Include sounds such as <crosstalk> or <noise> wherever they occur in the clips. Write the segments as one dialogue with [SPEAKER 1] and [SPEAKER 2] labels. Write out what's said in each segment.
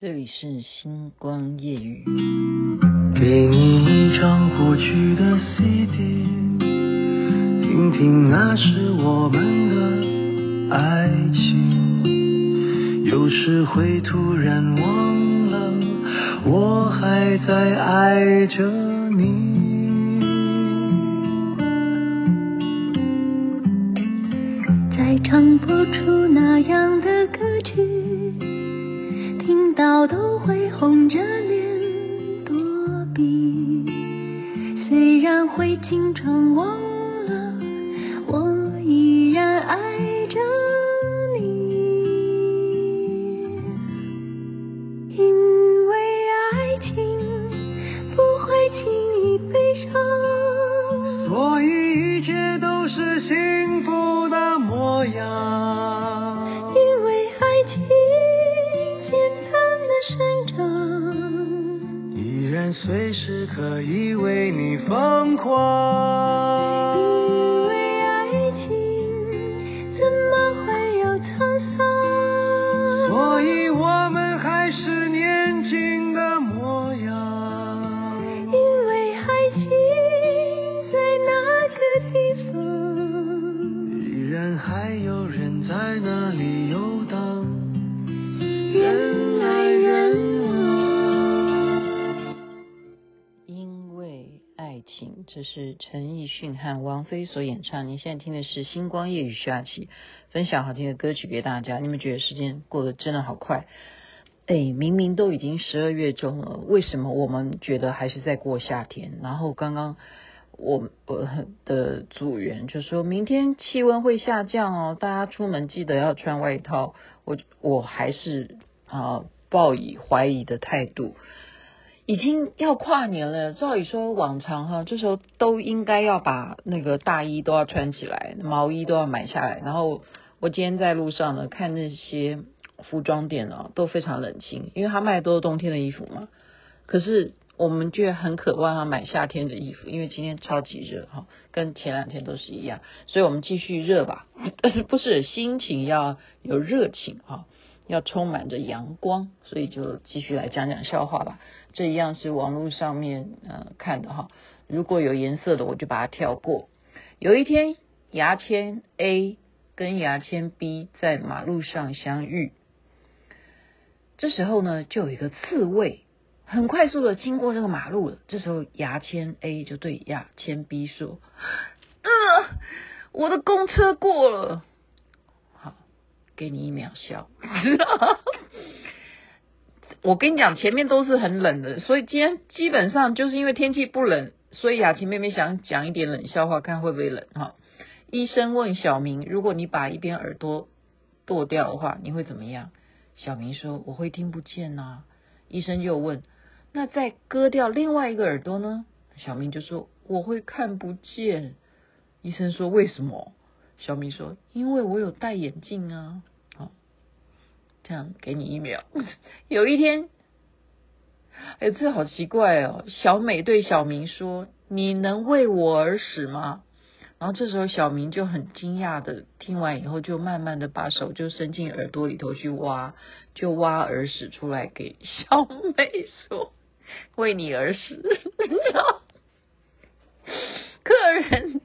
[SPEAKER 1] 这里是星光夜语。
[SPEAKER 2] 给你一张过去的 CD，听听那是我们的爱情。有时会突然忘了，我还在爱着你。
[SPEAKER 3] 再唱不出那样的歌曲。到都会红着脸躲避，虽然会经常忘
[SPEAKER 2] 随时可以为你疯狂，这是
[SPEAKER 1] 陈奕迅和王菲所演唱。您现在听的是《星光夜雨》徐雅琪分享好听的歌曲给大家。你们觉得时间过得真的好快？哎，明明都已经十二月中了，为什么我们觉得还是在过夏天？然后刚刚我我的组员就说明天气温会下降哦，大家出门记得要穿外套。我我还是啊抱以怀疑的态度。已经要跨年了，照理说往常哈，这时候都应该要把那个大衣都要穿起来，毛衣都要买下来。然后我今天在路上呢，看那些服装店啊，都非常冷清，因为他卖的都是冬天的衣服嘛。可是我们却很渴望要买夏天的衣服，因为今天超级热哈，跟前两天都是一样，所以我们继续热吧，<laughs> 但是不是心情要有热情哈，要充满着阳光，所以就继续来讲讲笑话吧。这一样是网络上面呃看的哈，如果有颜色的我就把它跳过。有一天，牙签 A 跟牙签 B 在马路上相遇，这时候呢，就有一个刺猬很快速的经过这个马路了。这时候，牙签 A 就对牙签 B 说：“呃，我的公车过了。”好，给你一秒笑。<laughs> 我跟你讲，前面都是很冷的，所以今天基本上就是因为天气不冷，所以雅琪妹妹想讲一点冷笑话，看会不会冷哈。医生问小明，如果你把一边耳朵剁掉的话，你会怎么样？小明说：“我会听不见呐。”医生又问：“那再割掉另外一个耳朵呢？”小明就说：“我会看不见。”医生说：“为什么？”小明说：“因为我有戴眼镜啊。”这样给你一秒。有一天，哎，这好奇怪哦。小美对小明说：“你能为我而死吗？”然后这时候小明就很惊讶的听完以后，就慢慢的把手就伸进耳朵里头去挖，就挖耳屎出来给小美说：“为你而死。” <laughs> 客人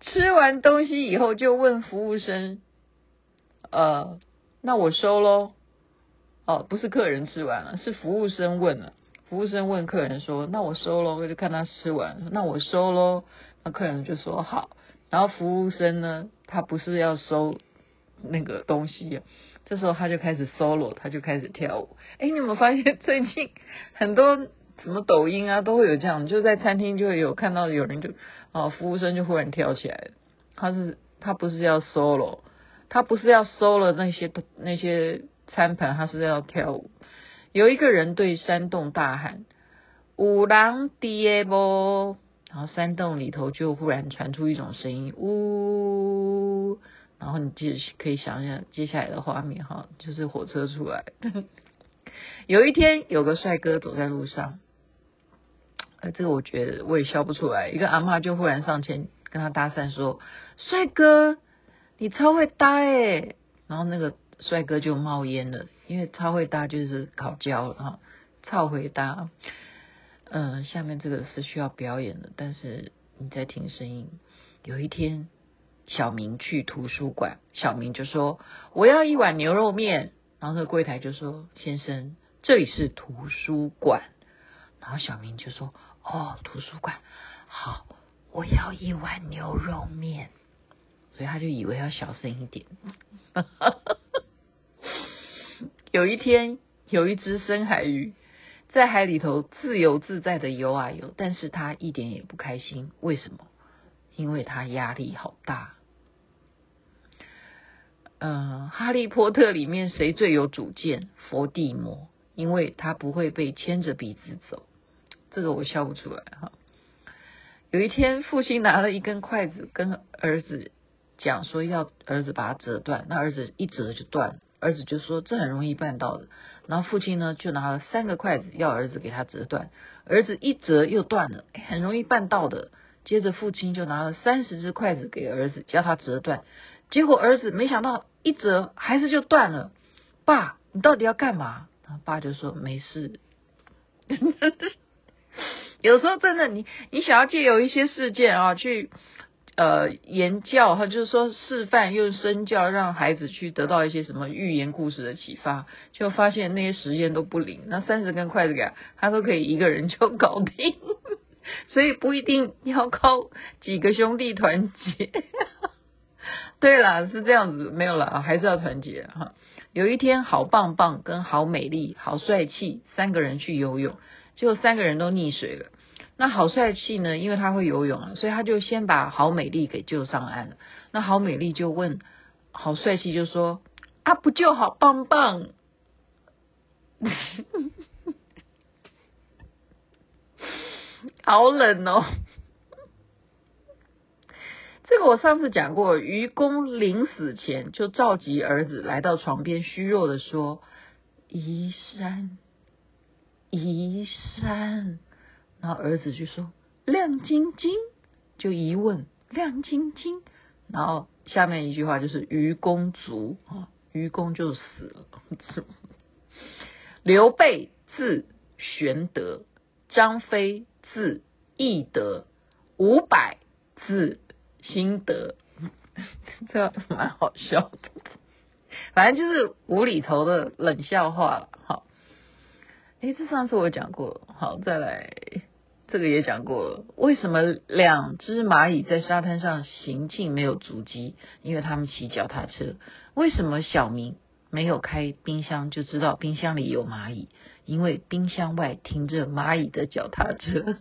[SPEAKER 1] 吃完东西以后，就问服务生：“呃。”那我收喽，哦，不是客人吃完了，是服务生问了。服务生问客人说：“那我收喽？”我就看他吃完，那我收喽。那客人就说：“好。”然后服务生呢，他不是要收那个东西，这时候他就开始 solo，他就开始跳舞。哎，你有没有发现 <laughs> 最近很多什么抖音啊都会有这样，就在餐厅就会有看到有人就哦，服务生就忽然跳起来，他是他不是要 solo。他不是要收了那些那些餐盘，他是要跳舞。有一个人对山洞大喊：“有人在不？”然后山洞里头就忽然传出一种声音：“呜。”然后你接可以想想接下来的画面哈，就是火车出来。<laughs> 有一天，有个帅哥走在路上，呃，这个我觉得我也笑不出来。一个阿嬷就忽然上前跟他搭讪说：“帅哥。”你超会搭诶，然后那个帅哥就冒烟了，因为超会搭就是烤焦了哈，超会搭。嗯，下面这个是需要表演的，但是你在听声音。有一天，小明去图书馆，小明就说：“我要一碗牛肉面。”然后那个柜台就说：“先生，这里是图书馆。”然后小明就说：“哦，图书馆，好，我要一碗牛肉面。”所以他就以为要小声一点。<laughs> 有一天，有一只深海鱼在海里头自由自在的游啊游，但是他一点也不开心。为什么？因为他压力好大。嗯，《哈利波特》里面谁最有主见？佛地魔，因为他不会被牵着鼻子走。这个我笑不出来哈。有一天，父亲拿了一根筷子跟儿子讲说要儿子把它折断，那儿子一折就断了。儿子就说这很容易办到的，然后父亲呢就拿了三个筷子要儿子给他折断，儿子一折又断了，很容易办到的。接着父亲就拿了三十只筷子给儿子叫他折断，结果儿子没想到一折还是就断了。爸，你到底要干嘛？然后爸就说没事。<laughs> 有时候真的，你你想要借由一些事件啊去。呃，言教他就是说示范用身教，让孩子去得到一些什么寓言故事的启发，就发现那些实验都不灵。那三十根筷子给他，他都可以一个人就搞定，<laughs> 所以不一定要靠几个兄弟团结。<laughs> 对啦，是这样子，没有了啊，还是要团结哈。有一天，好棒棒跟好美丽、好帅气三个人去游泳，结果三个人都溺水了。那好帅气呢？因为他会游泳啊，所以他就先把好美丽给救上岸了。那好美丽就问好帅气，就说：“啊，不就好棒棒？”好冷哦！这个我上次讲过，愚公临死前就召集儿子来到床边，虚弱的说：“移山，移山。”然后儿子就说：“亮晶晶。”就一问：“亮晶晶。”然后下面一句话就是：“愚公卒啊，愚公就死了。”刘备字玄德，张飞字翼德，五百字辛德，<laughs> 这蛮好笑的。反正就是无厘头的冷笑话了。好，诶，这上次我讲过，好，再来。这个也讲过了，为什么两只蚂蚁在沙滩上行进没有足迹？因为他们骑脚踏车。为什么小明没有开冰箱就知道冰箱里有蚂蚁？因为冰箱外停着蚂蚁的脚踏车。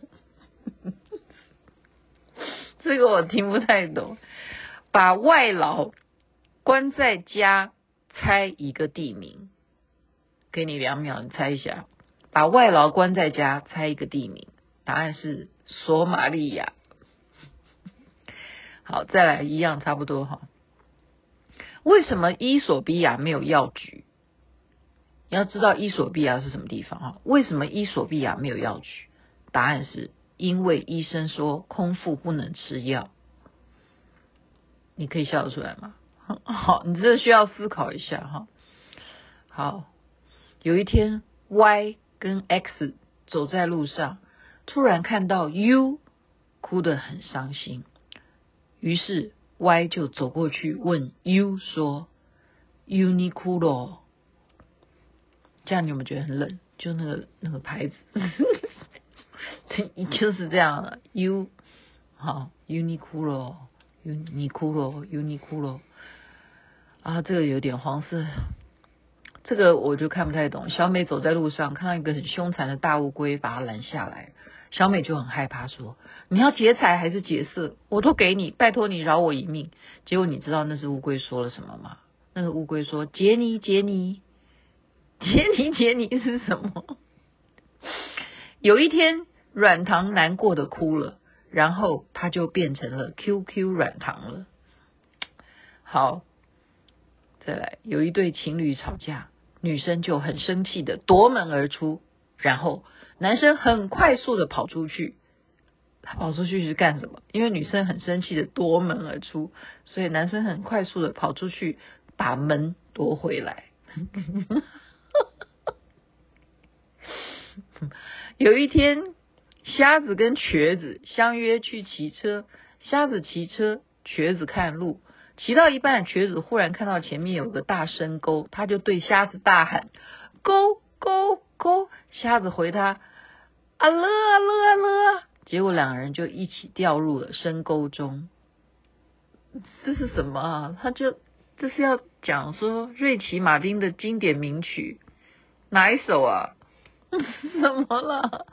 [SPEAKER 1] <laughs> 这个我听不太懂。把外劳关在家，猜一个地名。给你两秒，你猜一下。把外劳关在家，猜一个地名。答案是索马利亚。好，再来一样差不多哈。为什么伊索比亚没有药局？你要知道伊索比亚是什么地方哈？为什么伊索比亚没有药局？答案是因为医生说空腹不能吃药。你可以笑得出来吗？<laughs> 好，你这需要思考一下哈。好，有一天 Y 跟 X 走在路上。突然看到 U 哭得很伤心，于是 Y 就走过去问 U 说：“Uniqlo，这样你有没有觉得很冷？就那个那个牌子，<laughs> 就是这样 U 好 Uniqlo，Uniqlo，Uniqlo 啊，这个有点黄色，这个我就看不太懂。小美走在路上，看到一个很凶残的大乌龟，把它拦下来。小美就很害怕，说：“你要劫财还是劫色？我都给你，拜托你饶我一命。”结果你知道那只乌龟说了什么吗？那个乌龟说：“劫你，劫你，劫你，劫你是什么？”有一天，软糖难过的哭了，然后它就变成了 QQ 软糖了。好，再来，有一对情侣吵架，女生就很生气的夺门而出，然后。男生很快速的跑出去，他跑出去是干什么？因为女生很生气的夺门而出，所以男生很快速的跑出去把门夺回来。<laughs> 有一天，瞎子跟瘸子相约去骑车，瞎子骑车，瘸子看路。骑到一半，瘸子忽然看到前面有个大深沟，他就对瞎子大喊：“沟沟沟！”瞎子回他：“阿乐阿乐阿乐。”结果两人就一起掉入了深沟中。这是什么啊？他就这是要讲说瑞奇马丁的经典名曲哪一首啊？<laughs> 怎么了？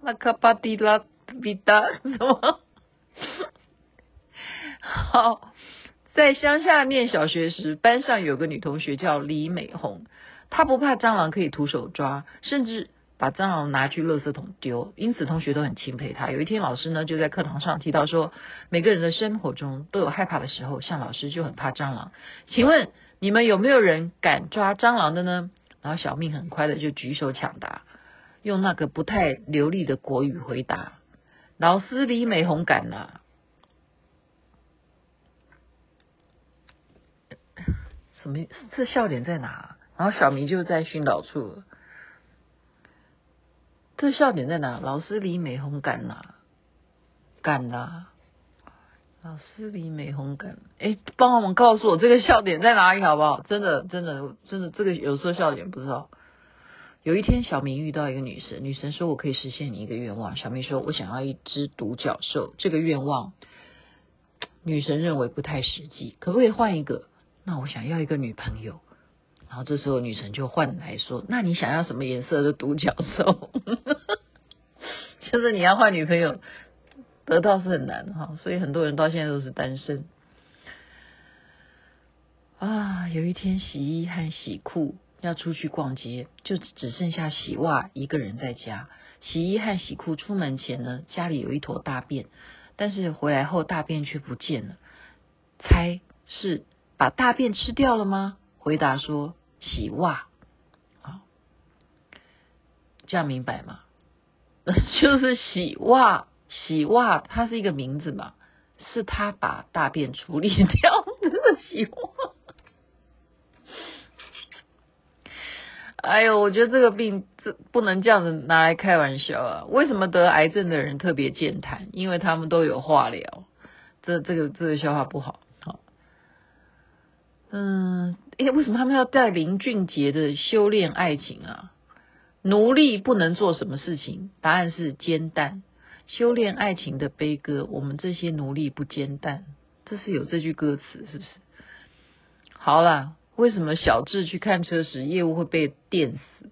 [SPEAKER 1] 拉卡巴迪拉比达什么？<laughs> 好。在乡下念小学时，班上有个女同学叫李美红，她不怕蟑螂可以徒手抓，甚至把蟑螂拿去垃圾桶丢，因此同学都很钦佩他。有一天，老师呢就在课堂上提到说，每个人的生活中都有害怕的时候，像老师就很怕蟑螂。请问你们有没有人敢抓蟑螂的呢？然后小命很快的就举手抢答，用那个不太流利的国语回答：老师李美红敢啊。什么？这笑点在哪？然后小明就在训导处。这笑点在哪？老师李美红敢哪？敢哪？老师李美红敢？哎，帮我们告诉我这个笑点在哪里好不好？真的，真的，真的，这个有时候笑点不知道。有一天，小明遇到一个女神，女神说：“我可以实现你一个愿望。”小明说：“我想要一只独角兽。”这个愿望，女神认为不太实际，可不可以换一个？那我想要一个女朋友，然后这时候女神就换来说：“那你想要什么颜色的独角兽？” <laughs> 就是你要换女朋友，得到是很难哈，所以很多人到现在都是单身。啊，有一天洗衣和洗裤要出去逛街，就只剩下洗袜一个人在家。洗衣和洗裤出门前呢，家里有一坨大便，但是回来后大便却不见了，猜是。把大便吃掉了吗？回答说洗袜，好，这样明白吗？<laughs> 就是洗袜，洗袜，它是一个名字嘛，是他把大便处理掉的洗袜。哎呦，我觉得这个病这不能这样子拿来开玩笑啊！为什么得癌症的人特别健谈？因为他们都有化疗。这这个这个消化不好好。嗯，诶，为什么他们要带林俊杰的修炼爱情啊？奴隶不能做什么事情？答案是煎蛋。修炼爱情的悲歌，我们这些奴隶不煎蛋，这是有这句歌词，是不是？好啦，为什么小智去看车时业务会被电死？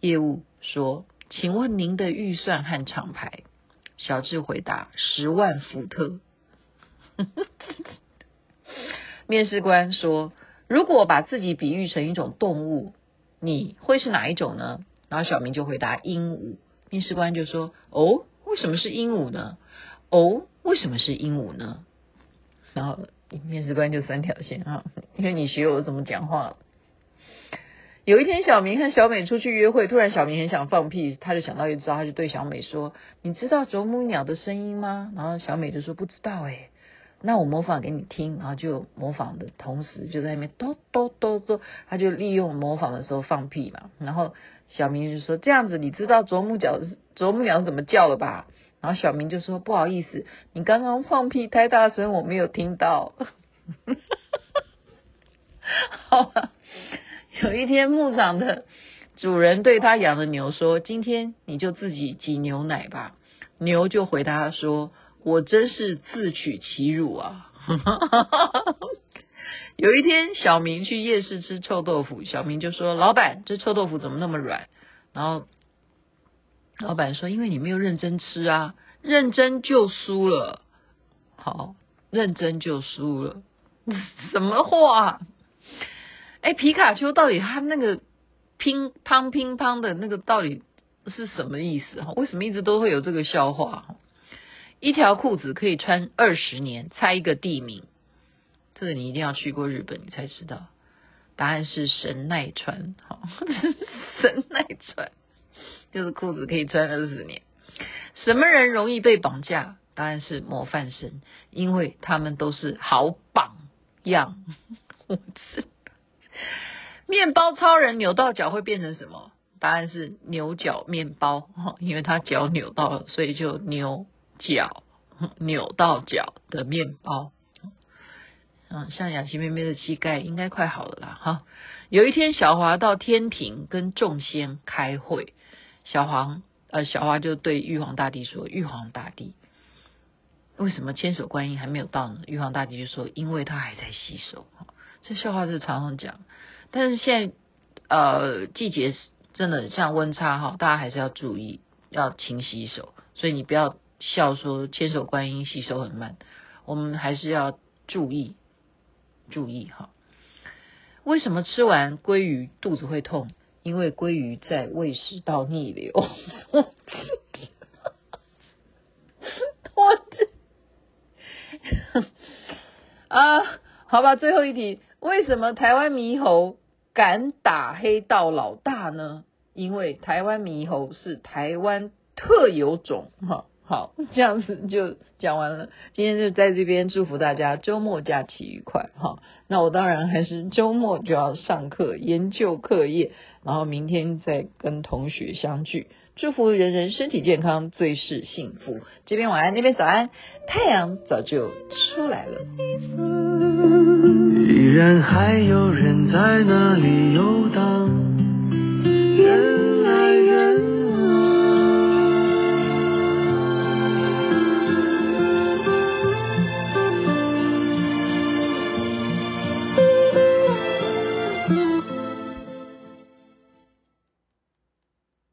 [SPEAKER 1] 业务说：“请问您的预算和厂牌？”小智回答：“十万伏特。<laughs> ”面试官说：“如果把自己比喻成一种动物，你会是哪一种呢？”然后小明就回答：“鹦鹉。”面试官就说：“哦，为什么是鹦鹉呢？哦，为什么是鹦鹉呢？”然后面试官就三条线啊，因为你学我怎么讲话。有一天，小明和小美出去约会，突然小明很想放屁，他就想到一招，他就对小美说：“你知道啄木鸟的声音吗？”然后小美就说：“不知道哎。”那我模仿给你听，然后就模仿的同时就在那边咚咚咚咚，他就利用模仿的时候放屁嘛。然后小明就说：“这样子，你知道啄木鸟啄木鸟怎么叫了吧？”然后小明就说：“不好意思，你刚刚放屁太大声，我没有听到。”好吧。有一天牧场的主人对他养的牛说：“今天你就自己挤牛奶吧。”牛就回答说。我真是自取其辱啊！<laughs> 有一天，小明去夜市吃臭豆腐，小明就说：“老板，这臭豆腐怎么那么软？”然后老板说：“因为你没有认真吃啊，认真就输了。”好，认真就输了，<laughs> 什么话？哎，皮卡丘到底他那个乒乓乒乓的那个到底是什么意思？哈，为什么一直都会有这个笑话？一条裤子可以穿二十年，猜一个地名。这个你一定要去过日本，你才知道。答案是神奈川，好，<laughs> 神奈川就是裤子可以穿二十年。什么人容易被绑架？答案是模范生，因为他们都是好榜样。我是面包超人扭到脚会变成什么？答案是牛角面包，因为他脚扭到了，所以就牛脚扭到脚的面包。嗯，像雅琪妹妹的膝盖应该快好了啦。哈，有一天小华到天庭跟众仙开会，小黄呃小华就对玉皇大帝说：“玉皇大帝，为什么千手观音还没有到呢？”玉皇大帝就说：“因为他还在洗手。”这笑话是常常讲，但是现在呃季节真的像温差哈，大家还是要注意要勤洗手。所以你不要笑说千手观音吸收很慢，我们还是要注意注意哈。为什么吃完鲑鱼肚子会痛？因为鲑鱼在胃食道逆流。我 <laughs> 这啊，好吧，最后一题。为什么台湾猕猴敢打黑道老大呢？因为台湾猕猴是台湾特有种。哈，好，这样子就讲完了。今天就在这边祝福大家周末假期愉快。哈，那我当然还是周末就要上课研究课业，然后明天再跟同学相聚。祝福人人身体健康，最是幸福。这边晚安，那边早安，太阳早就出来了。
[SPEAKER 2] 依然还有人在那里游荡。